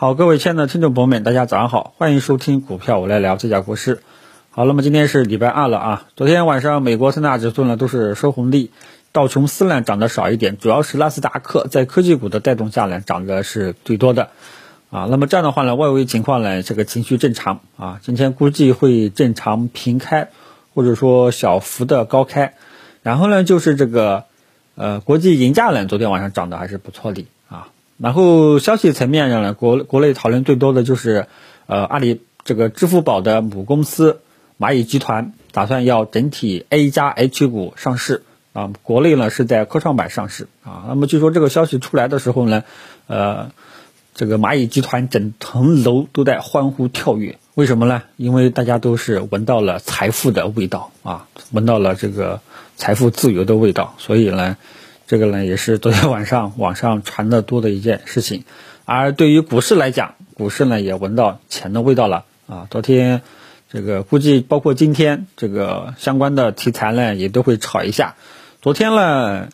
好，各位亲爱的听众朋友们，大家早上好，欢迎收听股票我来聊这家国事。好，那么今天是礼拜二了啊。昨天晚上美国三大指数呢都是收红利，道琼斯呢涨得少一点，主要是纳斯达克在科技股的带动下呢涨的是最多的啊。那么这样的话呢，外围情况呢这个情绪正常啊，今天估计会正常平开，或者说小幅的高开。然后呢就是这个呃国际银价呢昨天晚上涨得还是不错的。然后消息层面上呢，国国内讨论最多的就是，呃，阿里这个支付宝的母公司蚂蚁集团打算要整体 A 加 H 股上市啊，国内呢是在科创板上市啊。那么据说这个消息出来的时候呢，呃，这个蚂蚁集团整层楼都在欢呼跳跃，为什么呢？因为大家都是闻到了财富的味道啊，闻到了这个财富自由的味道，所以呢。这个呢也是昨天晚上网上传的多的一件事情，而对于股市来讲，股市呢也闻到钱的味道了啊。昨天这个估计包括今天这个相关的题材呢也都会炒一下。昨天呢，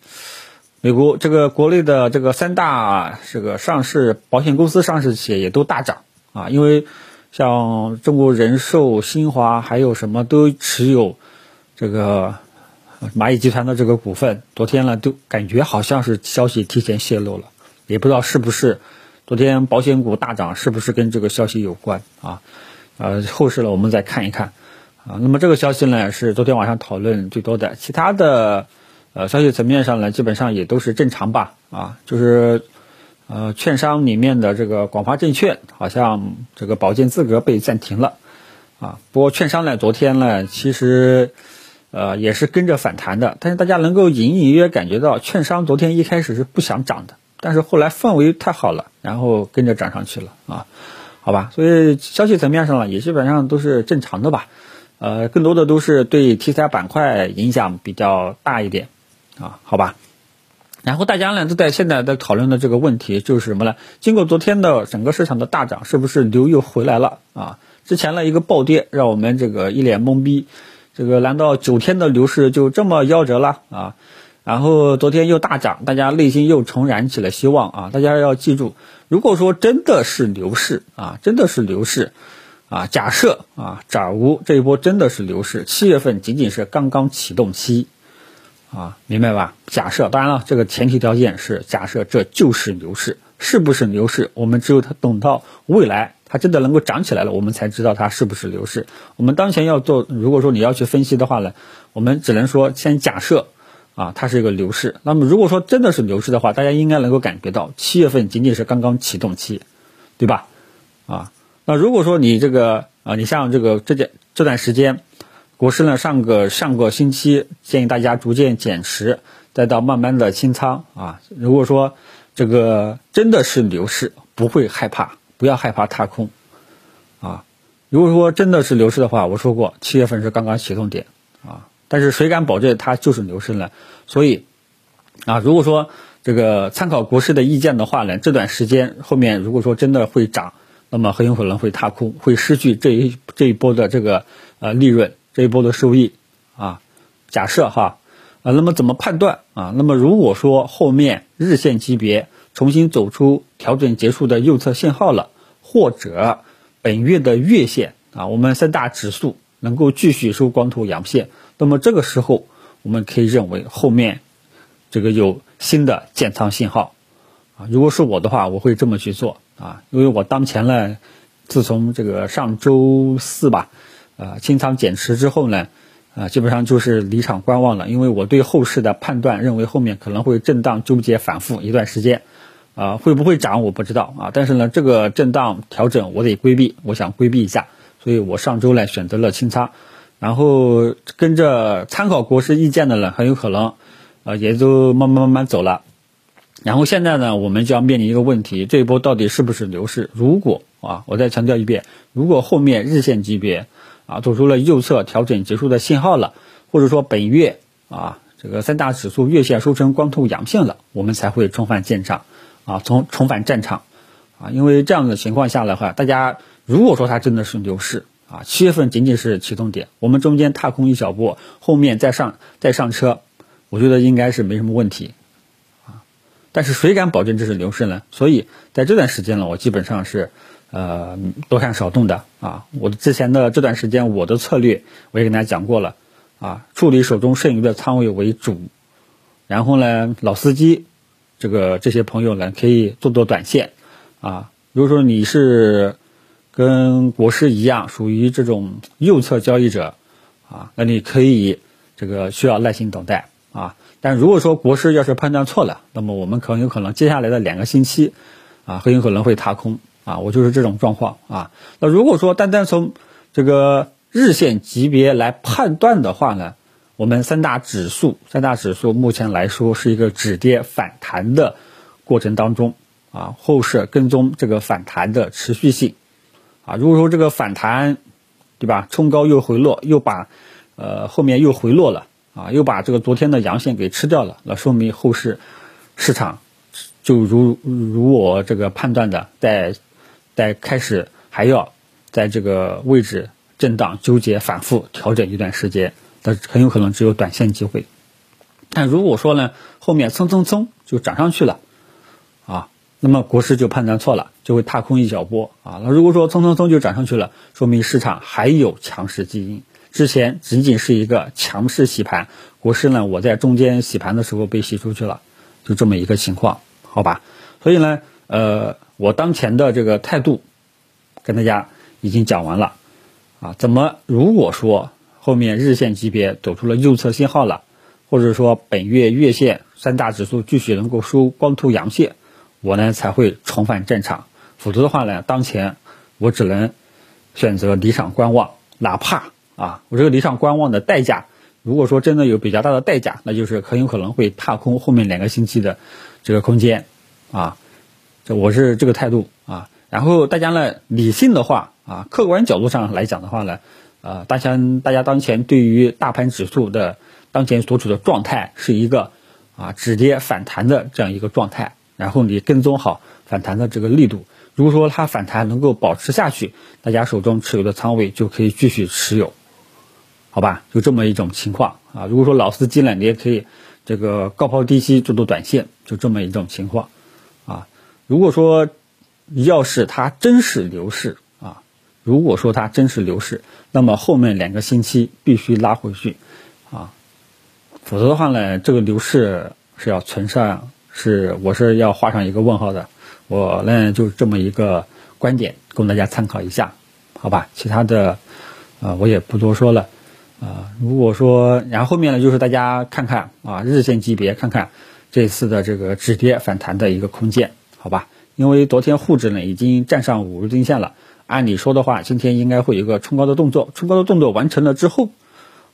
美国这个国内的这个三大这个上市保险公司上市企业也都大涨啊，因为像中国人寿、新华还有什么都持有这个。蚂蚁集团的这个股份，昨天呢都感觉好像是消息提前泄露了，也不知道是不是昨天保险股大涨是不是跟这个消息有关啊？呃，后市呢我们再看一看啊。那么这个消息呢是昨天晚上讨论最多的，其他的呃消息层面上呢基本上也都是正常吧啊，就是呃券商里面的这个广发证券好像这个保荐资格被暂停了啊。不过券商呢昨天呢其实。呃，也是跟着反弹的，但是大家能够隐隐约约感觉到，券商昨天一开始是不想涨的，但是后来氛围太好了，然后跟着涨上去了啊，好吧，所以消息层面上呢，也基本上都是正常的吧，呃，更多的都是对题材板块影响比较大一点啊，好吧，然后大家呢都在现在在讨论的这个问题就是什么呢？经过昨天的整个市场的大涨，是不是牛又回来了啊？之前的一个暴跌让我们这个一脸懵逼。这个难道九天的牛市就这么夭折了啊？然后昨天又大涨，大家内心又重燃起了希望啊！大家要记住，如果说真的是牛市啊，真的是牛市啊，假设啊，假如这一波真的是牛市，七月份仅仅是刚刚启动期啊，明白吧？假设，当然了，这个前提条件是假设这就是牛市，是不是牛市？我们只有等到未来。它真的能够涨起来了，我们才知道它是不是牛市。我们当前要做，如果说你要去分析的话呢，我们只能说先假设，啊，它是一个牛市。那么如果说真的是牛市的话，大家应该能够感觉到，七月份仅仅是刚刚启动期，对吧？啊，那如果说你这个啊，你像这个这件这段时间，股市呢上个上个星期建议大家逐渐减持，再到慢慢的清仓啊。如果说这个真的是牛市，不会害怕。不要害怕踏空，啊，如果说真的是牛市的话，我说过七月份是刚刚启动点，啊，但是谁敢保证它就是牛市呢？所以，啊，如果说这个参考国师的意见的话呢，这段时间后面如果说真的会涨，那么很有可能会踏空，会失去这一这一波的这个呃利润，这一波的收益，啊，假设哈，啊，那么怎么判断啊？那么如果说后面日线级别重新走出调整结束的右侧信号了。或者本月的月线啊，我们三大指数能够继续收光头阳线，那么这个时候我们可以认为后面这个有新的建仓信号啊。如果是我的话，我会这么去做啊，因为我当前呢，自从这个上周四吧，呃清仓减持之后呢，啊基本上就是离场观望了，因为我对后市的判断认为后面可能会震荡纠结反复一段时间。啊，会不会涨我不知道啊，但是呢，这个震荡调整我得规避，我想规避一下，所以我上周呢选择了清仓，然后跟着参考国师意见的呢很有可能，啊，也都慢慢慢慢走了，然后现在呢，我们就要面临一个问题，这一波到底是不是牛市？如果啊，我再强调一遍，如果后面日线级别啊走出了右侧调整结束的信号了，或者说本月啊这个三大指数月线收成光头阳线了，我们才会重返建场。啊，从重返战场，啊，因为这样的情况下的话，大家如果说它真的是牛市，啊，七月份仅仅是启动点，我们中间踏空一小步，后面再上再上车，我觉得应该是没什么问题，啊，但是谁敢保证这是牛市呢？所以在这段时间呢，我基本上是呃多看少动的啊。我之前的这段时间，我的策略我也跟大家讲过了啊，处理手中剩余的仓位为主，然后呢，老司机这个这些朋友呢，可以做做短线啊。如果说你是跟国师一样，属于这种右侧交易者啊，那你可以这个需要耐心等待啊。但如果说国师要是判断错了，那么我们很有可能接下来的两个星期啊，很有可能会踏空啊。我就是这种状况啊。那如果说单单从这个日线级别来判断的话呢，我们三大指数三大指数目前来说是一个止跌反弹的过程当中啊，后市跟踪这个反弹的持续性。啊，如果说这个反弹，对吧？冲高又回落，又把，呃，后面又回落了，啊，又把这个昨天的阳线给吃掉了，那说明后市市场就如如我这个判断的，在在开始还要在这个位置震荡纠结反复调整一段时间，那很有可能只有短线机会。但如果说呢，后面蹭蹭蹭就涨上去了，啊。那么国师就判断错了，就会踏空一小波啊。那如果说蹭蹭蹭就涨上去了，说明市场还有强势基因。之前仅仅是一个强势洗盘，国师呢，我在中间洗盘的时候被洗出去了，就这么一个情况，好吧？所以呢，呃，我当前的这个态度跟大家已经讲完了啊。怎么如果说后面日线级别走出了右侧信号了，或者说本月月线三大指数继续能够收光头阳线？我呢才会重返战场，否则的话呢，当前我只能选择离场观望，哪怕啊，我这个离场观望的代价，如果说真的有比较大的代价，那就是很有可能会踏空后面两个星期的这个空间，啊，这我是这个态度啊。然后大家呢，理性的话啊，客观角度上来讲的话呢，呃，大家大家当前对于大盘指数的当前所处的状态是一个啊止跌反弹的这样一个状态。然后你跟踪好反弹的这个力度，如果说它反弹能够保持下去，大家手中持有的仓位就可以继续持有，好吧？就这么一种情况啊。如果说老司机呢，你也可以这个高抛低吸做做短线，就这么一种情况啊。如果说要是它真是牛市，如果说它真是牛市，那么后面两个星期必须拉回去啊，否则的话呢，这个牛市是要存上。是，我是要画上一个问号的，我呢就这么一个观点，供大家参考一下，好吧？其他的，呃，我也不多说了，啊，如果说，然后后面呢，就是大家看看啊，日线级别看看这次的这个止跌反弹的一个空间，好吧？因为昨天沪指呢已经站上五日均线了，按理说的话，今天应该会有一个冲高的动作，冲高的动作完成了之后，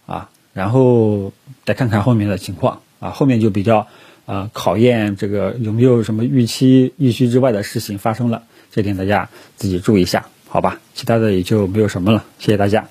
啊，然后再看看后面的情况，啊，后面就比较。啊，考验这个有没有什么预期预期之外的事情发生了，这点大家自己注意一下，好吧？其他的也就没有什么了，谢谢大家。